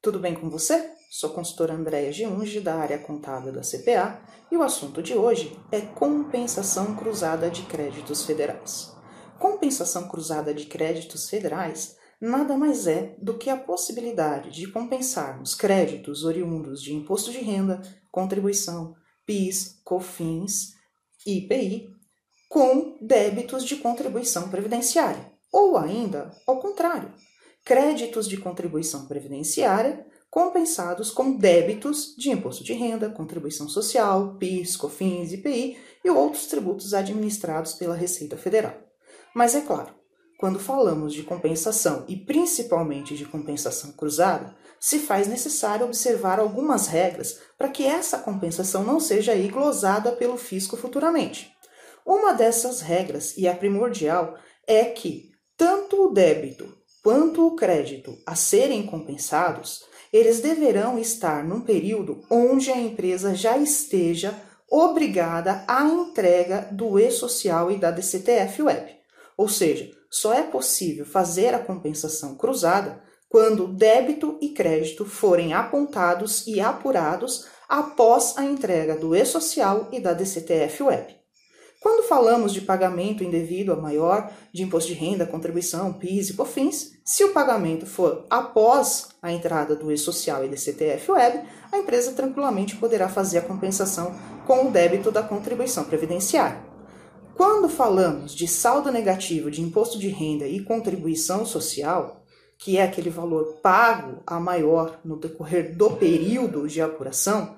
tudo bem com você? Sou consultora Andréa Geunge, da área contábil da CPA, e o assunto de hoje é compensação cruzada de créditos federais. Compensação cruzada de créditos federais nada mais é do que a possibilidade de compensarmos créditos oriundos de imposto de renda, contribuição, PIS, COFINS, IPI, com débitos de contribuição previdenciária, ou ainda ao contrário créditos de contribuição previdenciária compensados com débitos de imposto de renda, contribuição social, PIS, COFINS, IPI e outros tributos administrados pela Receita Federal. Mas é claro, quando falamos de compensação e principalmente de compensação cruzada, se faz necessário observar algumas regras para que essa compensação não seja aí glosada pelo fisco futuramente. Uma dessas regras, e a primordial, é que tanto o débito quanto o crédito a serem compensados, eles deverão estar num período onde a empresa já esteja obrigada à entrega do e-social e da DCTF Web. Ou seja, só é possível fazer a compensação cruzada quando débito e crédito forem apontados e apurados após a entrega do e-social e da DCTF Web. Quando falamos de pagamento indevido a maior de imposto de renda, contribuição, PIS e COFINS, se o pagamento for após a entrada do e-social e do CTF Web, a empresa tranquilamente poderá fazer a compensação com o débito da contribuição previdenciária. Quando falamos de saldo negativo de imposto de renda e contribuição social, que é aquele valor pago a maior no decorrer do período de apuração,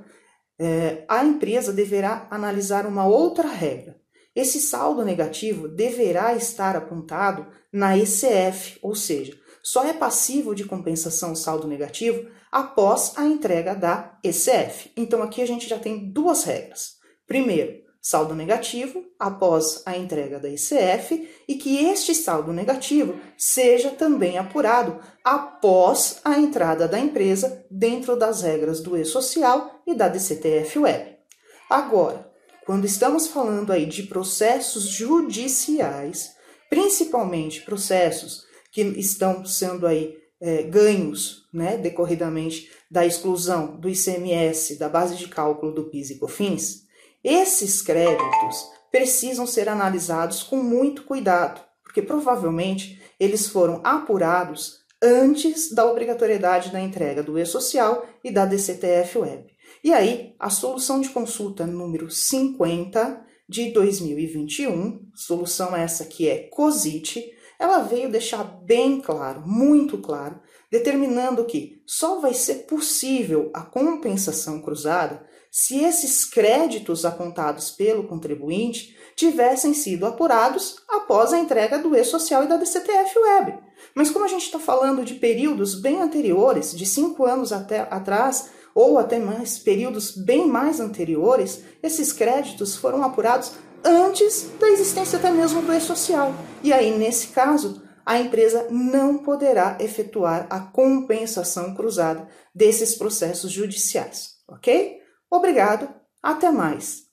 eh, a empresa deverá analisar uma outra regra, esse saldo negativo deverá estar apontado na ECF, ou seja, só é passivo de compensação saldo negativo após a entrega da ECF. Então aqui a gente já tem duas regras. Primeiro, saldo negativo após a entrega da ECF e que este saldo negativo seja também apurado após a entrada da empresa dentro das regras do E-Social e da DCTF Web. Agora, quando estamos falando aí de processos judiciais, principalmente processos que estão sendo aí é, ganhos, né, decorridamente da exclusão do ICMS da base de cálculo do PIS e COFINS, esses créditos precisam ser analisados com muito cuidado, porque provavelmente eles foram apurados antes da obrigatoriedade da entrega do e-social e da DCTF Web. E aí, a solução de consulta número 50 de 2021, solução essa que é COSIT, ela veio deixar bem claro, muito claro, determinando que só vai ser possível a compensação cruzada se esses créditos apontados pelo contribuinte tivessem sido apurados após a entrega do e-social e da DCTF Web. Mas como a gente está falando de períodos bem anteriores, de cinco anos até atrás, ou até mais períodos bem mais anteriores, esses créditos foram apurados antes da existência até mesmo do e-social. E aí, nesse caso, a empresa não poderá efetuar a compensação cruzada desses processos judiciais, ok? Obrigado, até mais.